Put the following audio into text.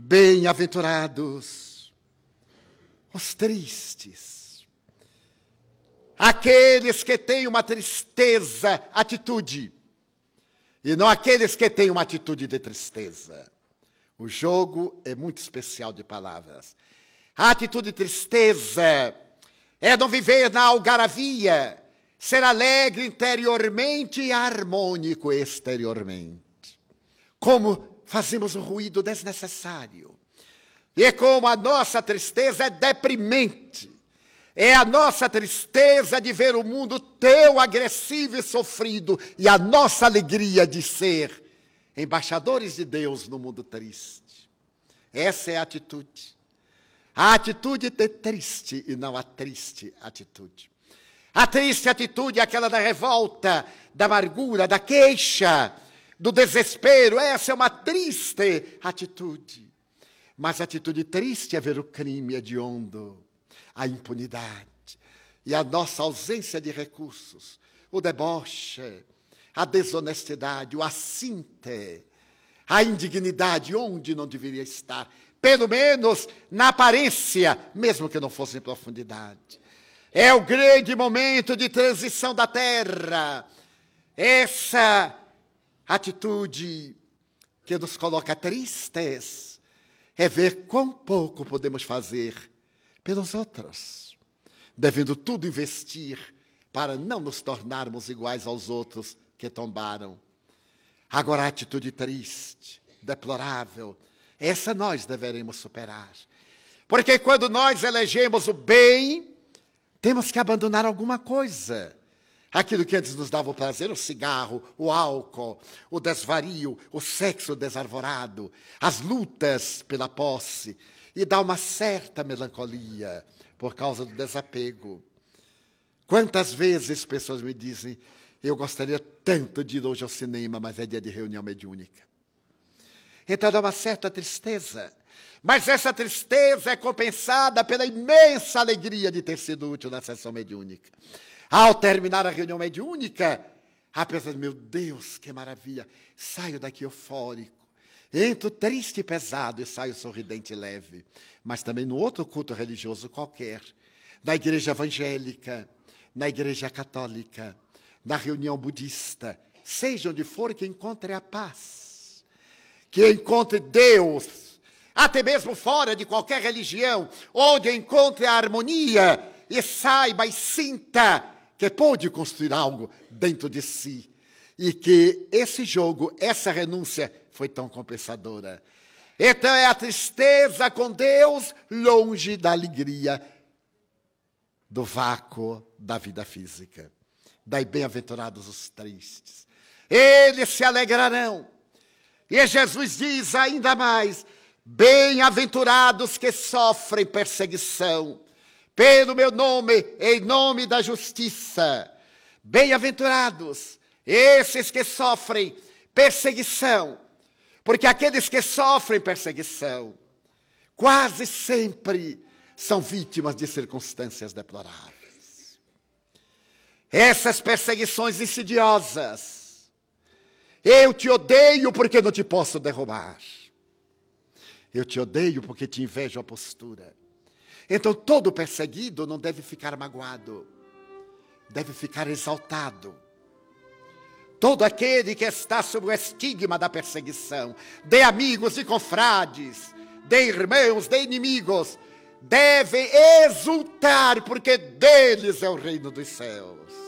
Bem-aventurados os tristes, aqueles que têm uma tristeza atitude, e não aqueles que têm uma atitude de tristeza. O jogo é muito especial de palavras. A atitude de tristeza é não viver na algaravia, ser alegre interiormente e harmônico exteriormente. Como fazemos um ruído desnecessário. E como a nossa tristeza é deprimente. É a nossa tristeza de ver o mundo tão agressivo e sofrido, e a nossa alegria de ser embaixadores de Deus no mundo triste. Essa é a atitude. A atitude é triste e não a triste atitude. A triste atitude é aquela da revolta, da amargura, da queixa, do desespero. Essa é uma triste atitude. Mas a atitude triste é ver o crime hediondo, a impunidade e a nossa ausência de recursos, o deboche, a desonestidade, o assinte, a indignidade onde não deveria estar pelo menos na aparência, mesmo que não fosse em profundidade. É o grande momento de transição da terra. Essa atitude que nos coloca tristes é ver quão pouco podemos fazer pelos outros, devendo tudo investir para não nos tornarmos iguais aos outros que tombaram. Agora, a atitude triste, deplorável, essa nós deveremos superar. Porque quando nós elegemos o bem, temos que abandonar alguma coisa. Aquilo que antes nos dava o prazer, o cigarro, o álcool, o desvario, o sexo desarvorado, as lutas pela posse, e dá uma certa melancolia por causa do desapego. Quantas vezes pessoas me dizem, eu gostaria tanto de ir hoje ao cinema, mas é dia de reunião mediúnica. Então dá uma certa tristeza. Mas essa tristeza é compensada pela imensa alegria de ter sido útil na sessão mediúnica. Ao terminar a reunião mediúnica, a pessoa diz, meu Deus, que maravilha, saio daqui eufórico. Entro triste e pesado e saio sorridente e leve. Mas também no outro culto religioso qualquer, na igreja evangélica, na igreja católica, na reunião budista, seja onde for que encontre a paz que encontre Deus, até mesmo fora de qualquer religião, onde encontre a harmonia e saiba e sinta que pode construir algo dentro de si e que esse jogo, essa renúncia foi tão compensadora. Então é a tristeza com Deus longe da alegria do vácuo da vida física. Daí bem-aventurados os tristes. Eles se alegrarão e Jesus diz ainda mais: Bem-aventurados que sofrem perseguição pelo meu nome, em nome da justiça. Bem-aventurados esses que sofrem perseguição, porque aqueles que sofrem perseguição quase sempre são vítimas de circunstâncias deploráveis. Essas perseguições insidiosas eu te odeio porque não te posso derrubar. Eu te odeio porque te invejo a postura. Então todo perseguido não deve ficar magoado, deve ficar exaltado. Todo aquele que está sob o estigma da perseguição, de amigos e confrades, de irmãos, de inimigos, deve exultar, porque deles é o reino dos céus.